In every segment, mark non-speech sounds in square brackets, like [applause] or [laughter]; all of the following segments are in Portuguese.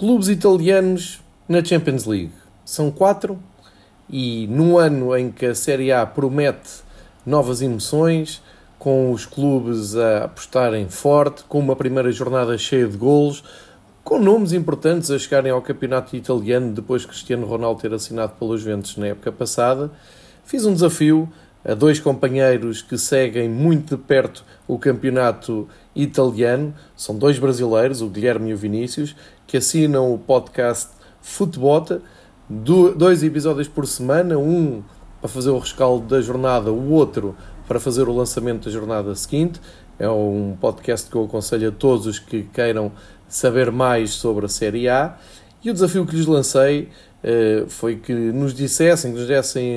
Clubes italianos na Champions League. São quatro e num ano em que a Série A promete novas emoções, com os clubes a apostarem forte, com uma primeira jornada cheia de golos, com nomes importantes a chegarem ao campeonato italiano depois de Cristiano Ronaldo ter assinado pelos Juventus na época passada, fiz um desafio a dois companheiros que seguem muito de perto o campeonato italiano. São dois brasileiros, o Guilherme e o Vinícius, que assinam o podcast Futebota, dois episódios por semana, um para fazer o rescaldo da jornada, o outro para fazer o lançamento da jornada seguinte. É um podcast que eu aconselho a todos os que queiram saber mais sobre a Série A. E o desafio que lhes lancei foi que nos dissessem, que nos dessem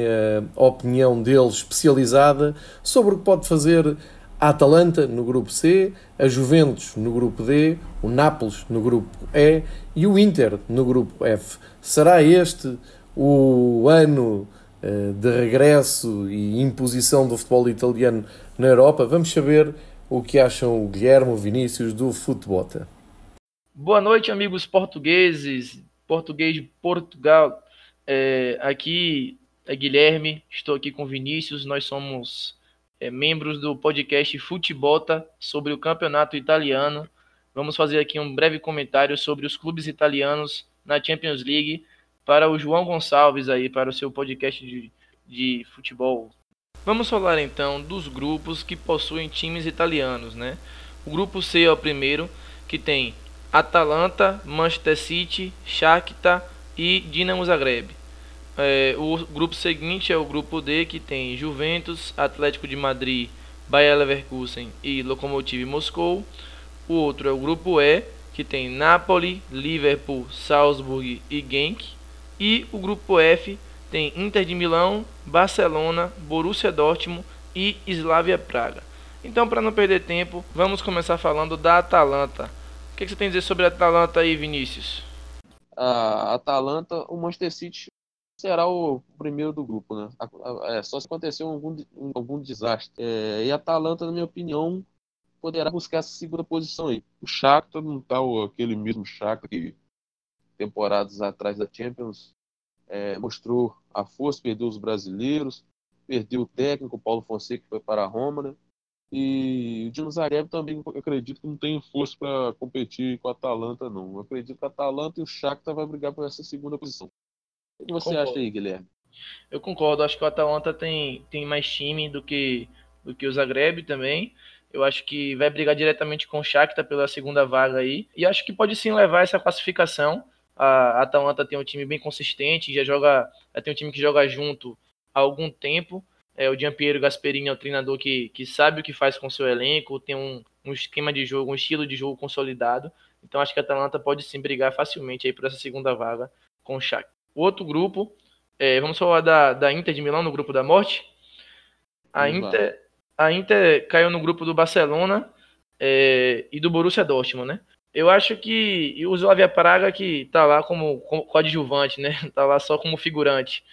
a opinião deles especializada sobre o que pode fazer a Atalanta no grupo C, a Juventus no grupo D, o Nápoles no grupo E e o Inter no grupo F. Será este o ano uh, de regresso e imposição do futebol italiano na Europa? Vamos saber o que acham o Guilherme o Vinícius do Futebota. Boa noite, amigos portugueses, português de Portugal. É, aqui é Guilherme, estou aqui com Vinícius, nós somos é, membros do podcast Futebota sobre o campeonato italiano. Vamos fazer aqui um breve comentário sobre os clubes italianos na Champions League para o João Gonçalves aí, para o seu podcast de, de futebol. Vamos falar então dos grupos que possuem times italianos, né? O grupo C é o primeiro, que tem Atalanta, Manchester City, Shakhtar e Dinamo Zagreb. É, o grupo seguinte é o grupo D, que tem Juventus, Atlético de Madrid, Bayer Leverkusen e Lokomotiv Moscou. O outro é o grupo E, que tem Napoli, Liverpool, Salzburg e Genk. E o grupo F tem Inter de Milão, Barcelona, Borussia Dortmund e Slavia Praga. Então, para não perder tempo, vamos começar falando da Atalanta. O que, você tem a dizer sobre a Atalanta aí, Vinícius? A Atalanta, o Manchester City será o primeiro do grupo, né? É, só se acontecer algum, algum desastre. É, e a Atalanta, na minha opinião, poderá buscar essa segunda posição aí. O Shakhtar não tá aquele mesmo Shakhtar que temporadas atrás da Champions é, mostrou a força, perdeu os brasileiros, perdeu o técnico, Paulo Fonseca, que foi para a Roma, né? E o Dino Zagreb também acredito que não tem força para competir com a Atalanta, não. Eu acredito que a Atalanta e o Shakhtar vai brigar por essa segunda posição. O que você concordo. acha aí, Guilherme? Eu concordo. Acho que o Atalanta tem, tem mais time do que, do que o Zagreb também. Eu acho que vai brigar diretamente com o Shakhtar pela segunda vaga aí. E acho que pode sim levar essa classificação. A Atalanta tem um time bem consistente, já joga, já tem um time que joga junto há algum tempo. É, o Giampiero Gasperini é o treinador que, que sabe o que faz com seu elenco, tem um, um esquema de jogo, um estilo de jogo consolidado. Então acho que a Atalanta pode sim brigar facilmente aí por essa segunda vaga com o Shakhtar. O outro grupo, é, vamos falar da, da Inter de Milão no grupo da morte. A Inter, a Inter caiu no grupo do Barcelona é, e do Borussia Dortmund, né? Eu acho que e o Slavia Praga que tá lá como, como coadjuvante, né? [laughs] Tá lá só como figurante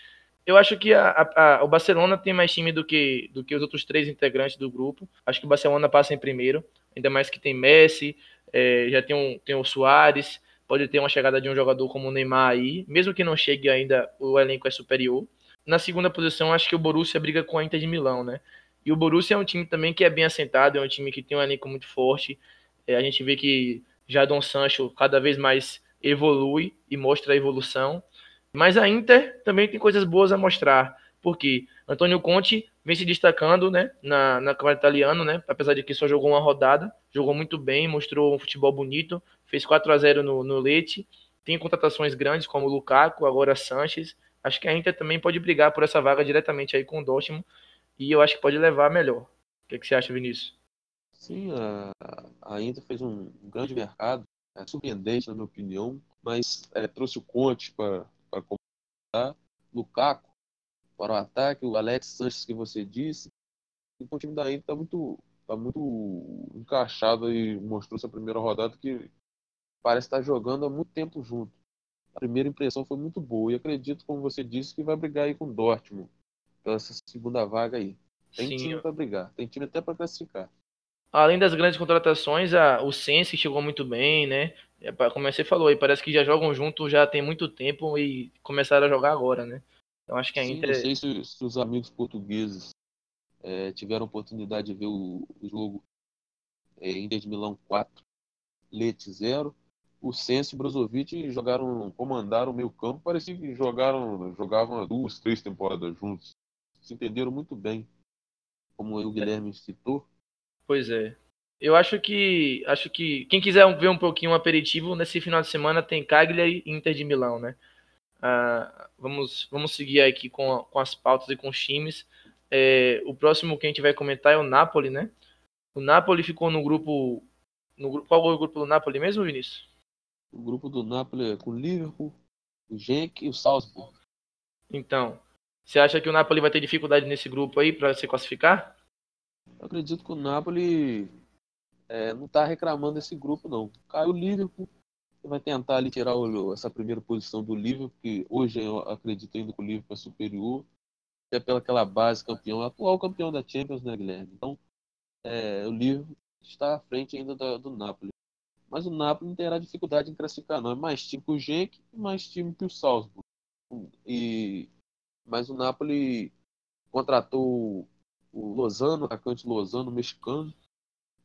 eu acho que a, a, o Barcelona tem mais time do que, do que os outros três integrantes do grupo. Acho que o Barcelona passa em primeiro, ainda mais que tem Messi, é, já tem, um, tem o Soares, pode ter uma chegada de um jogador como o Neymar aí. Mesmo que não chegue ainda, o elenco é superior. Na segunda posição, acho que o Borussia briga com a Inter de Milão, né? E o Borussia é um time também que é bem assentado, é um time que tem um elenco muito forte. É, a gente vê que Jadon Sancho cada vez mais evolui e mostra a evolução. Mas a Inter também tem coisas boas a mostrar, porque Antônio Conte vem se destacando né, na, na campeonato italiano, né, apesar de que só jogou uma rodada, jogou muito bem, mostrou um futebol bonito, fez 4 a 0 no, no Leite, tem contratações grandes como Lukaku, agora Sanches. Acho que a Inter também pode brigar por essa vaga diretamente aí com o Dortmund e eu acho que pode levar melhor. O que, é que você acha, Vinícius? Sim, a, a Inter fez um grande mercado, é surpreendente na minha opinião, mas é, trouxe o Conte para para completar. Lukaku para o ataque, o Alex Sanches que você disse. Então, o time da Inter está muito, tá muito encaixado e mostrou essa primeira rodada que parece estar jogando há muito tempo junto. A primeira impressão foi muito boa e acredito, como você disse, que vai brigar aí com o Dortmund pela essa segunda vaga aí. Tem Sim. time para brigar, tem time até para classificar. Além das grandes contratações, a, o Sense chegou muito bem, né? É, como você falou aí, parece que já jogam junto já tem muito tempo e começaram a jogar agora, né? Então acho que a Sim, Inter. Não sei se, se os amigos portugueses é, tiveram oportunidade de ver o, o jogo é, Inter de Milão 4, Leite 0. O Senso e o Brozovic jogaram, comandaram o meio campo, parecia que jogaram, jogavam duas, três temporadas juntos. Se entenderam muito bem, como o Guilherme citou. Pois é. Eu acho que acho que quem quiser ver um pouquinho um aperitivo nesse final de semana tem Cagliari e Inter de Milão, né? Ah, vamos vamos seguir aqui com, com as pautas e com os times. É, o próximo que a gente vai comentar é o Napoli, né? O Napoli ficou no grupo no qual é o grupo do Napoli mesmo, Vinícius? O grupo do Napoli é com o Liverpool, o Genk e o Salzburg. Então, você acha que o Napoli vai ter dificuldade nesse grupo aí para se classificar? Eu acredito que o Napoli é, não está reclamando desse grupo, não. Caiu o Liverpool, vai tentar ali tirar o, essa primeira posição do Liverpool, que hoje eu acredito ainda que o Liverpool é superior, até pelaquela base campeão, atual campeão da Champions, né, Guilherme? Então, é, o Liverpool está à frente ainda do, do Napoli. Mas o Napoli não terá dificuldade em classificar, não. É mais time que o Genk e mais time que o Salzburg. E, mas o Napoli contratou o Lozano, atacante Lozano, mexicano,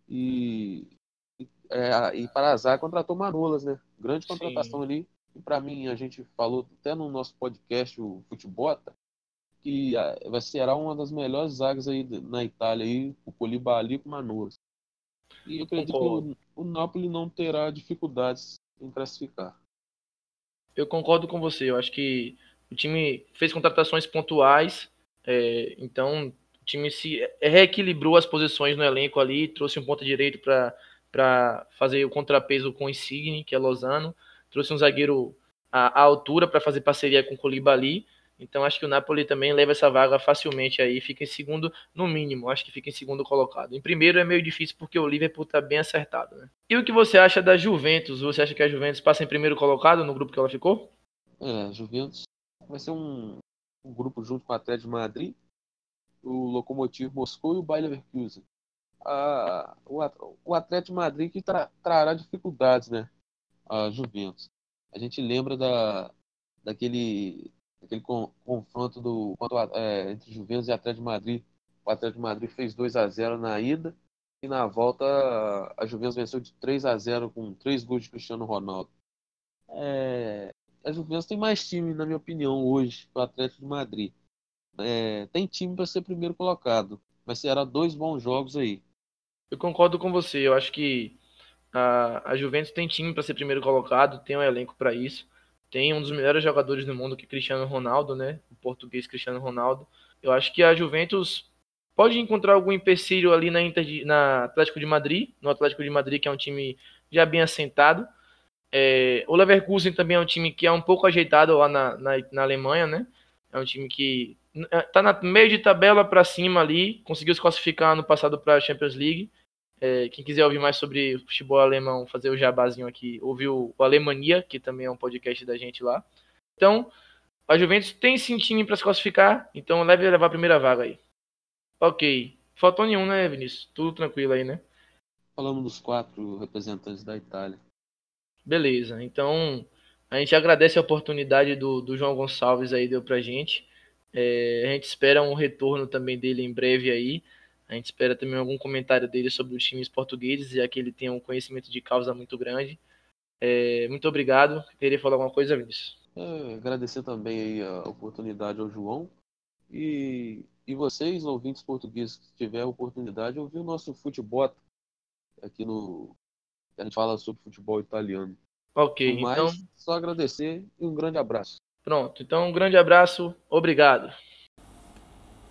e, é, e para azar contratou Manolas, né? Grande contratação Sim. ali. E para mim, a gente falou até no nosso podcast, o Futebota, que vai ser uma das melhores zagas aí na Itália, aí, o Colibali com Manolas. E eu acredito concordo. que o, o Napoli não terá dificuldades em classificar. Eu concordo com você. Eu acho que o time fez contratações pontuais, é, então o time se reequilibrou as posições no elenco ali, trouxe um ponta direito para fazer o contrapeso com o Insigne, que é Lozano, trouxe um zagueiro à, à altura para fazer parceria com o Colibali. Então acho que o Napoli também leva essa vaga facilmente aí, fica em segundo no mínimo, acho que fica em segundo colocado. Em primeiro é meio difícil porque o Liverpool está bem acertado, né? E o que você acha da Juventus? Você acha que a Juventus passa em primeiro colocado no grupo que ela ficou? É, a Juventus vai ser um, um grupo junto com o Atlético de Madrid, o Lokomotiv Moscou e o Bayer Leverkusen. O, o Atlético Madrid que tra, trará dificuldades, né? A Juventus. A gente lembra da, daquele, daquele con, confronto do, é, entre Juventus e Atlético de Madrid. O Atlético de Madrid fez 2 a 0 na ida e na volta a Juventus venceu de 3 a 0 com três gols de Cristiano Ronaldo. É, a Juventus tem mais time, na minha opinião, hoje que o Atlético de Madrid é, tem time para ser primeiro colocado. Mas será dois bons jogos aí. Eu concordo com você. Eu acho que a, a Juventus tem time para ser primeiro colocado, tem um elenco para isso. Tem um dos melhores jogadores do mundo, que é Cristiano Ronaldo, né? O português Cristiano Ronaldo. Eu acho que a Juventus pode encontrar algum empecilho ali na, Inter na Atlético de Madrid, no Atlético de Madrid, que é um time já bem assentado. É, o Leverkusen também é um time que é um pouco ajeitado lá na, na, na Alemanha, né? É um time que tá na meio de tabela para cima ali, conseguiu se classificar no passado para a Champions League. É, quem quiser ouvir mais sobre futebol alemão, fazer o jabazinho aqui, ouviu o Alemania, que também é um podcast da gente lá. Então, a Juventus tem sim time para se classificar, então leve levar a primeira vaga aí. Ok. Faltou nenhum, né, Vinícius? Tudo tranquilo aí, né? Falamos dos quatro representantes da Itália. Beleza. Então, a gente agradece a oportunidade do, do João Gonçalves aí, deu pra gente. É, a gente espera um retorno também dele em breve aí. A gente espera também algum comentário dele sobre os times portugueses, já que ele tem um conhecimento de causa muito grande. É, muito obrigado. Queria falar alguma coisa, Vinícius? É, agradecer também a oportunidade ao João. E, e vocês, ouvintes portugueses, que tiver a oportunidade, ouvir o nosso futebol aqui no. A gente fala sobre futebol italiano. Ok, Mas, então. Só agradecer e um grande abraço. Pronto, então um grande abraço, obrigado.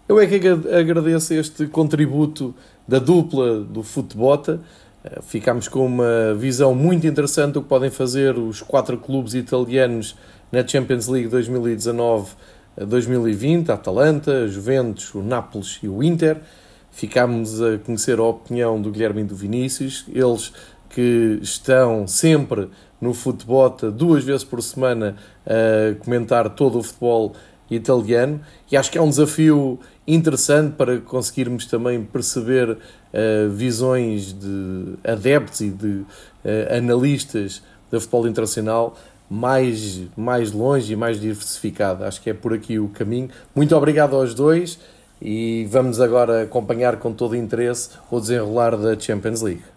Eu é que agradeço este contributo da dupla do Futebota. Eh, ficámos com uma visão muito interessante do que podem fazer os quatro clubes italianos na Champions League 2019-2020, a Atalanta, Juventus, o Nápoles e o Inter. Ficámos a conhecer a opinião do Guilherme e do Vinícius, eles que estão sempre no Futebota duas vezes por semana a comentar todo o futebol italiano e acho que é um desafio interessante para conseguirmos também perceber uh, visões de adeptos e de uh, analistas da futebol internacional mais, mais longe e mais diversificada. Acho que é por aqui o caminho. Muito obrigado aos dois e vamos agora acompanhar com todo interesse o desenrolar da Champions League.